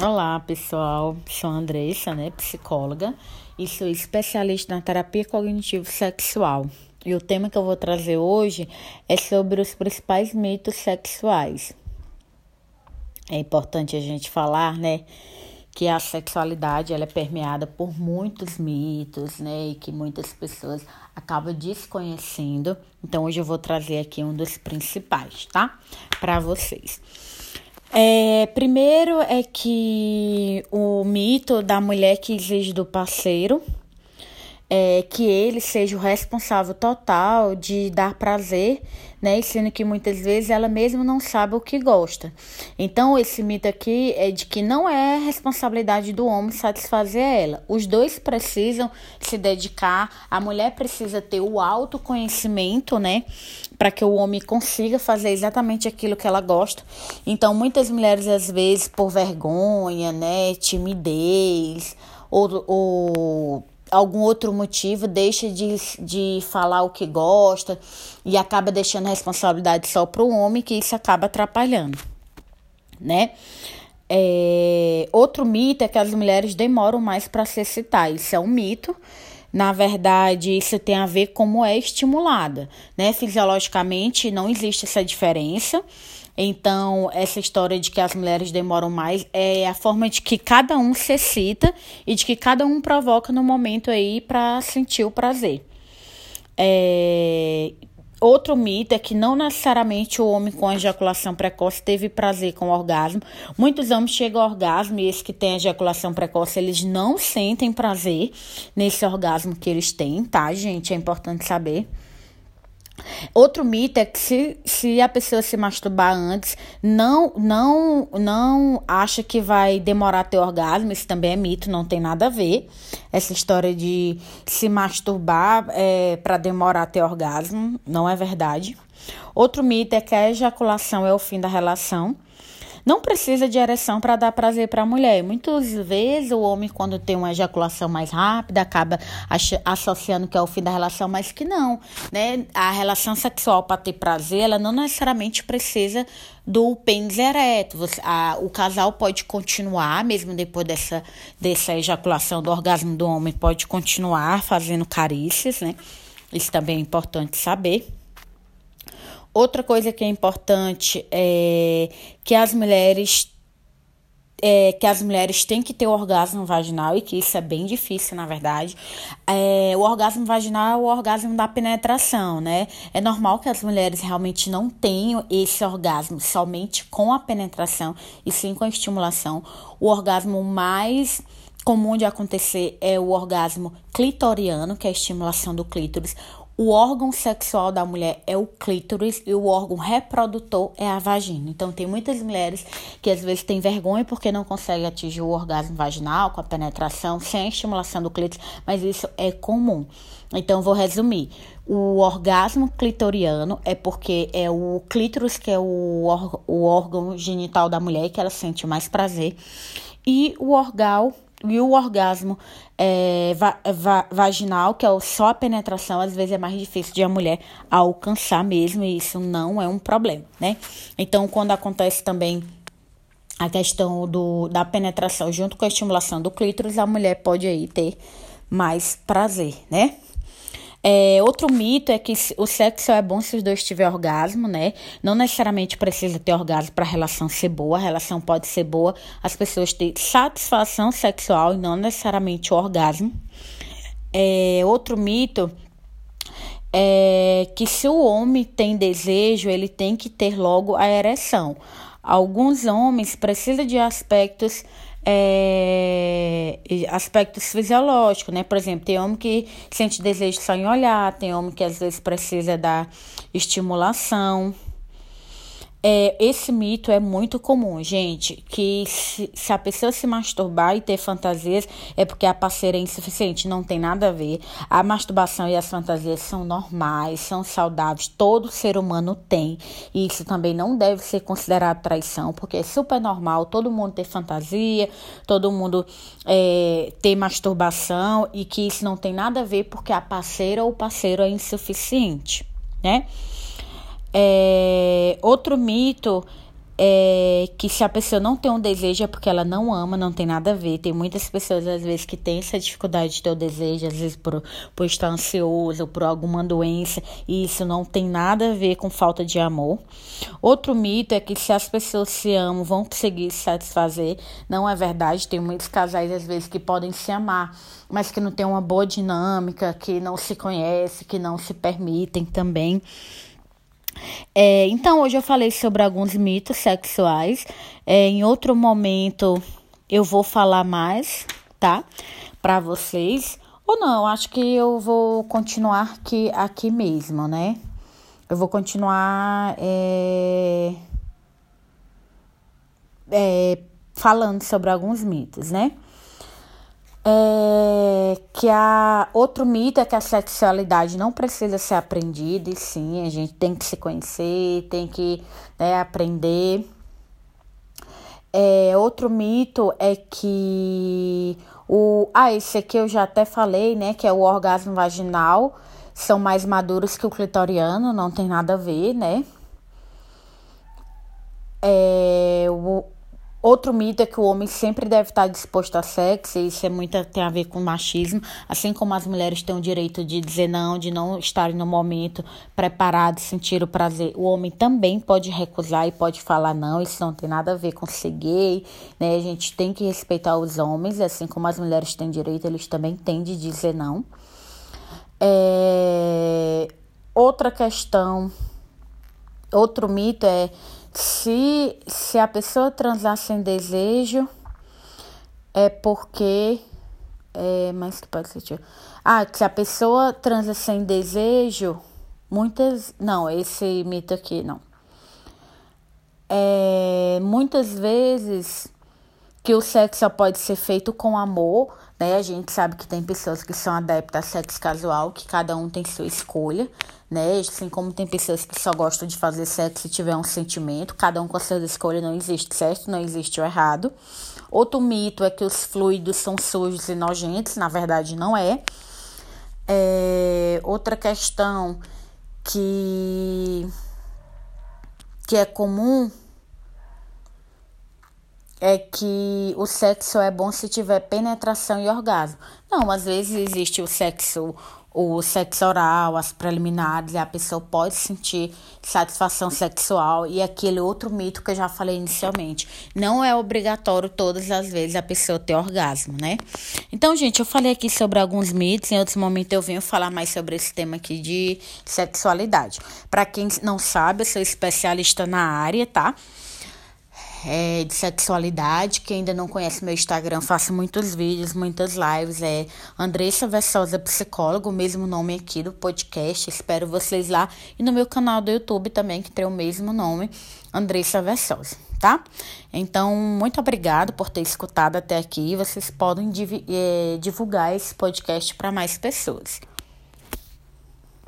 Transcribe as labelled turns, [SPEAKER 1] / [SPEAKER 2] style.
[SPEAKER 1] Olá, pessoal. Sou a Andressa, né, psicóloga, e sou especialista na terapia cognitivo-sexual. E o tema que eu vou trazer hoje é sobre os principais mitos sexuais. É importante a gente falar, né, que a sexualidade ela é permeada por muitos mitos, né, e que muitas pessoas acabam desconhecendo. Então hoje eu vou trazer aqui um dos principais, tá? Para vocês. É, primeiro é que o mito da mulher que exige do parceiro é que ele seja o responsável total de dar prazer, né? Sendo que muitas vezes ela mesma não sabe o que gosta. Então, esse mito aqui é de que não é responsabilidade do homem satisfazer ela. Os dois precisam se dedicar, a mulher precisa ter o autoconhecimento, né? Para que o homem consiga fazer exatamente aquilo que ela gosta. Então, muitas mulheres, às vezes, por vergonha, né? Timidez, ou, ou algum outro motivo, deixa de, de falar o que gosta e acaba deixando a responsabilidade só para o homem, que isso acaba atrapalhando, né? É, outro mito é que as mulheres demoram mais para se excitar. Isso é um mito. Na verdade, isso tem a ver com como é estimulada, né? Fisiologicamente não existe essa diferença. Então, essa história de que as mulheres demoram mais é a forma de que cada um se excita e de que cada um provoca no momento aí para sentir o prazer. É... Outro mito é que não necessariamente o homem com ejaculação precoce teve prazer com o orgasmo. Muitos homens chegam ao orgasmo e esses que têm ejaculação precoce, eles não sentem prazer nesse orgasmo que eles têm, tá, gente? É importante saber. Outro mito é que se, se a pessoa se masturbar antes, não, não, não acha que vai demorar ter orgasmo. Isso também é mito, não tem nada a ver. Essa história de se masturbar é, para demorar ter orgasmo não é verdade. Outro mito é que a ejaculação é o fim da relação. Não precisa de ereção para dar prazer para a mulher. Muitas vezes o homem, quando tem uma ejaculação mais rápida, acaba associando que é o fim da relação, mas que não. Né? A relação sexual para ter prazer, ela não necessariamente precisa do pênis ereto. Você, a, o casal pode continuar, mesmo depois dessa, dessa ejaculação do orgasmo do homem, pode continuar fazendo carícias, né? Isso também é importante saber. Outra coisa que é importante é que as mulheres é, que as mulheres têm que ter orgasmo vaginal e que isso é bem difícil, na verdade. É, o orgasmo vaginal é o orgasmo da penetração, né? É normal que as mulheres realmente não tenham esse orgasmo somente com a penetração e sim com a estimulação. O orgasmo mais comum de acontecer é o orgasmo clitoriano, que é a estimulação do clítoris. O órgão sexual da mulher é o clítoris e o órgão reprodutor é a vagina. Então, tem muitas mulheres que às vezes têm vergonha porque não conseguem atingir o orgasmo vaginal com a penetração sem a estimulação do clítoris, mas isso é comum. Então, vou resumir. O orgasmo clitoriano é porque é o clítoris que é o, o órgão genital da mulher que ela sente mais prazer. E o orgal e o orgasmo é, va va vaginal, que é só a penetração, às vezes é mais difícil de a mulher alcançar mesmo, e isso não é um problema, né? Então, quando acontece também a questão do, da penetração junto com a estimulação do clítoris, a mulher pode aí ter mais prazer, né? É, outro mito é que o sexo é bom se os dois tiverem orgasmo, né? Não necessariamente precisa ter orgasmo para a relação ser boa. A relação pode ser boa, as pessoas têm satisfação sexual e não necessariamente o orgasmo. É, outro mito é que se o homem tem desejo, ele tem que ter logo a ereção. Alguns homens precisam de aspectos é, aspectos fisiológicos, né? Por exemplo, tem homem que sente desejo só em olhar, tem homem que às vezes precisa da estimulação. É, esse mito é muito comum, gente, que se, se, a pessoa se masturbar e ter fantasias é porque a parceira é insuficiente, não tem nada a ver. A masturbação e as fantasias são normais, são saudáveis, todo ser humano tem. E isso também não deve ser considerado traição, porque é super normal todo mundo ter fantasia, todo mundo é, ter masturbação e que isso não tem nada a ver porque a parceira ou o parceiro é insuficiente, né? É, outro mito é que se a pessoa não tem um desejo é porque ela não ama, não tem nada a ver. Tem muitas pessoas, às vezes, que têm essa dificuldade de ter o desejo, às vezes por, por estar ansioso, por alguma doença, e isso não tem nada a ver com falta de amor. Outro mito é que se as pessoas se amam, vão conseguir se satisfazer. Não é verdade. Tem muitos casais, às vezes, que podem se amar, mas que não tem uma boa dinâmica, que não se conhece, que não se permitem também. É, então, hoje eu falei sobre alguns mitos sexuais. É, em outro momento eu vou falar mais, tá? Para vocês. Ou não, acho que eu vou continuar aqui, aqui mesmo, né? Eu vou continuar é, é, falando sobre alguns mitos, né? É, que a outro mito é que a sexualidade não precisa ser aprendida, e sim, a gente tem que se conhecer, tem que né, aprender. É, outro mito é que o. Ah, esse aqui eu já até falei, né? Que é o orgasmo vaginal. São mais maduros que o clitoriano, não tem nada a ver, né? É, o, Outro mito é que o homem sempre deve estar disposto a sexo, e isso é muito, tem a ver com machismo, assim como as mulheres têm o direito de dizer não, de não estarem no momento preparados, sentir o prazer. O homem também pode recusar e pode falar não, isso não tem nada a ver com ser gay, né? A gente tem que respeitar os homens, assim como as mulheres têm direito, eles também têm de dizer não. É... Outra questão, outro mito é se, se a pessoa transar sem desejo, é porque. É, mas que pode ser. Ah, se a pessoa transa sem desejo, muitas. Não, esse mito aqui não. É, muitas vezes que o sexo só pode ser feito com amor, né? A gente sabe que tem pessoas que são adeptas a sexo casual, que cada um tem sua escolha, né? Assim como tem pessoas que só gostam de fazer sexo se tiver um sentimento, cada um com a sua escolha, não existe certo, não existe o errado. Outro mito é que os fluidos são sujos e nojentos, na verdade não é. é outra questão que, que é comum é que o sexo é bom se tiver penetração e orgasmo. Não, às vezes existe o sexo, o sexo oral, as preliminares, a pessoa pode sentir satisfação sexual e aquele outro mito que eu já falei inicialmente. Não é obrigatório todas as vezes a pessoa ter orgasmo, né? Então, gente, eu falei aqui sobre alguns mitos, em outros momentos eu venho falar mais sobre esse tema aqui de sexualidade. Para quem não sabe, eu sou especialista na área, tá? É, de sexualidade. Quem ainda não conhece meu Instagram, faço muitos vídeos, muitas lives. É Andressa Versosa Psicólogo, o mesmo nome aqui do podcast. Espero vocês lá. E no meu canal do YouTube também, que tem o mesmo nome, Andressa Versosa, tá? Então, muito obrigado por ter escutado até aqui. Vocês podem é, divulgar esse podcast para mais pessoas.